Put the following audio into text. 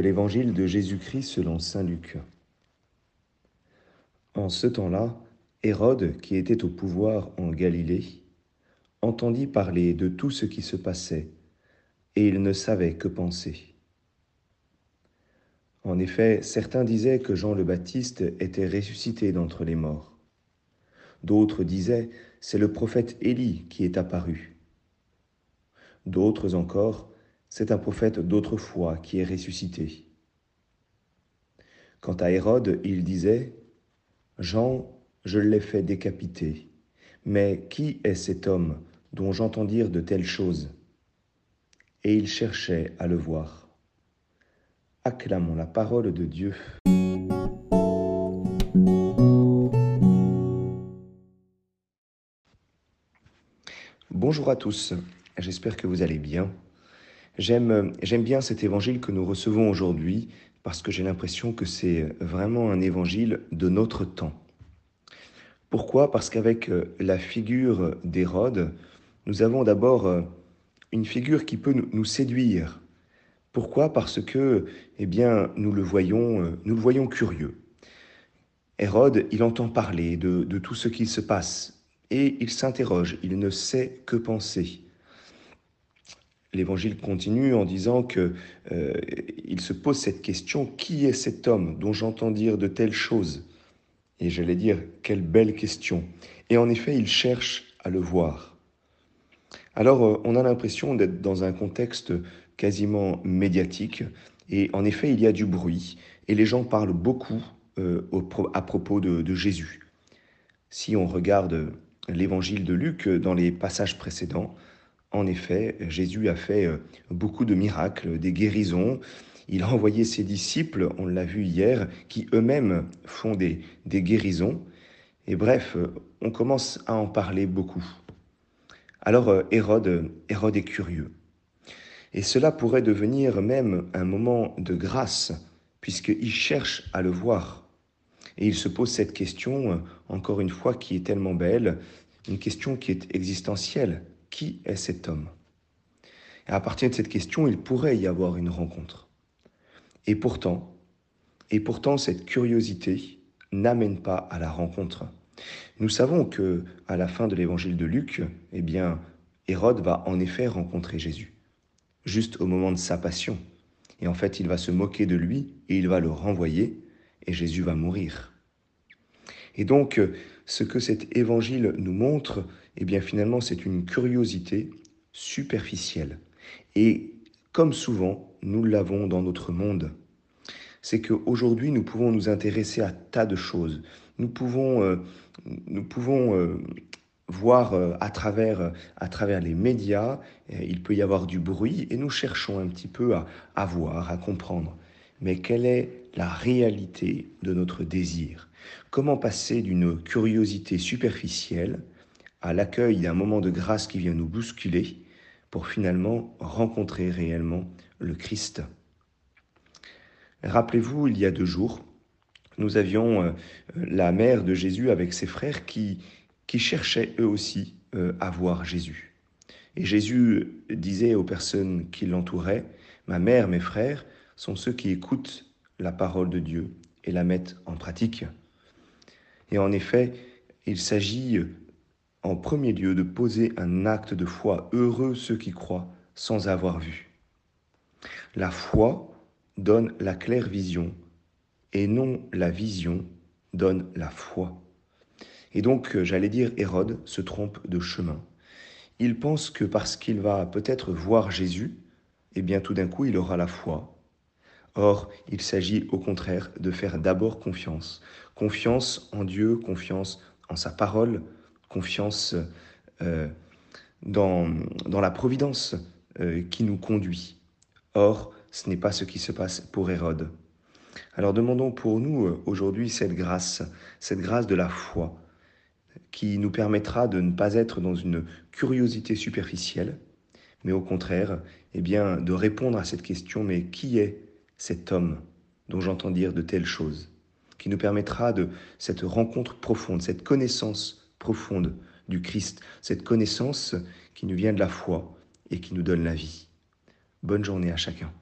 l'évangile de Jésus-Christ selon Saint Luc. En ce temps-là, Hérode, qui était au pouvoir en Galilée, entendit parler de tout ce qui se passait, et il ne savait que penser. En effet, certains disaient que Jean le Baptiste était ressuscité d'entre les morts. D'autres disaient, c'est le prophète Élie qui est apparu. D'autres encore, c'est un prophète d'autrefois qui est ressuscité. Quant à Hérode, il disait, Jean, je l'ai fait décapiter, mais qui est cet homme dont j'entends dire de telles choses? Et il cherchait à le voir. Acclamons la parole de Dieu. Bonjour à tous, j'espère que vous allez bien. J'aime, bien cet évangile que nous recevons aujourd'hui parce que j'ai l'impression que c'est vraiment un évangile de notre temps. Pourquoi? Parce qu'avec euh, la figure d'Hérode, nous avons d'abord euh, une figure qui peut nous séduire. Pourquoi? Parce que, eh bien, nous le voyons, euh, nous le voyons curieux. Hérode, il entend parler de tout ce qui se passe et il s'interroge, il ne sait que penser. L'évangile continue en disant que euh, il se pose cette question qui est cet homme dont j'entends dire de telles choses? Et j'allais dire quelle belle question. Et en effet, il cherche à le voir. Alors, euh, on a l'impression d'être dans un contexte quasiment médiatique. Et en effet, il y a du bruit et les gens parlent beaucoup euh, à propos de, de Jésus. Si on regarde l'évangile de Luc dans les passages précédents, en effet, Jésus a fait euh, beaucoup de miracles, des guérisons. Il a envoyé ses disciples, on l'a vu hier, qui eux-mêmes font des, des guérisons. Et bref, euh, on commence à en parler beaucoup. Alors euh, Hérode, Hérode est curieux. Et cela pourrait devenir même un moment de grâce, puisqu'il cherche à le voir. Et il se pose cette question, encore une fois, qui est tellement belle, une question qui est existentielle. Qui est cet homme? À partir de cette question, il pourrait y avoir une rencontre. Et pourtant, et pourtant cette curiosité n'amène pas à la rencontre. Nous savons que à la fin de l'évangile de Luc, eh bien Hérode va en effet rencontrer Jésus, juste au moment de sa passion. Et en fait, il va se moquer de lui et il va le renvoyer et Jésus va mourir. Et donc, ce que cet évangile nous montre, eh bien finalement, c'est une curiosité superficielle. Et comme souvent, nous l'avons dans notre monde. C'est qu'aujourd'hui, nous pouvons nous intéresser à tas de choses. Nous pouvons, euh, nous pouvons euh, voir euh, à, travers, à travers les médias, il peut y avoir du bruit, et nous cherchons un petit peu à, à voir, à comprendre. Mais quelle est la réalité de notre désir Comment passer d'une curiosité superficielle à l'accueil d'un moment de grâce qui vient nous bousculer pour finalement rencontrer réellement le Christ? Rappelez-vous, il y a deux jours, nous avions euh, la mère de Jésus avec ses frères qui, qui cherchaient eux aussi euh, à voir Jésus. Et Jésus disait aux personnes qui l'entouraient, Ma mère, mes frères, sont ceux qui écoutent la parole de Dieu et la mettent en pratique. Et en effet, il s'agit en premier lieu de poser un acte de foi. Heureux ceux qui croient sans avoir vu. La foi donne la claire vision et non la vision donne la foi. Et donc, j'allais dire, Hérode se trompe de chemin. Il pense que parce qu'il va peut-être voir Jésus, eh bien tout d'un coup, il aura la foi. Or, il s'agit au contraire de faire d'abord confiance. Confiance en Dieu, confiance en sa parole, confiance euh, dans, dans, la providence euh, qui nous conduit. Or, ce n'est pas ce qui se passe pour Hérode. Alors demandons pour nous euh, aujourd'hui cette grâce, cette grâce de la foi, qui nous permettra de ne pas être dans une curiosité superficielle, mais au contraire, eh bien, de répondre à cette question, mais qui est cet homme dont j'entends dire de telles choses, qui nous permettra de cette rencontre profonde, cette connaissance profonde du Christ, cette connaissance qui nous vient de la foi et qui nous donne la vie. Bonne journée à chacun.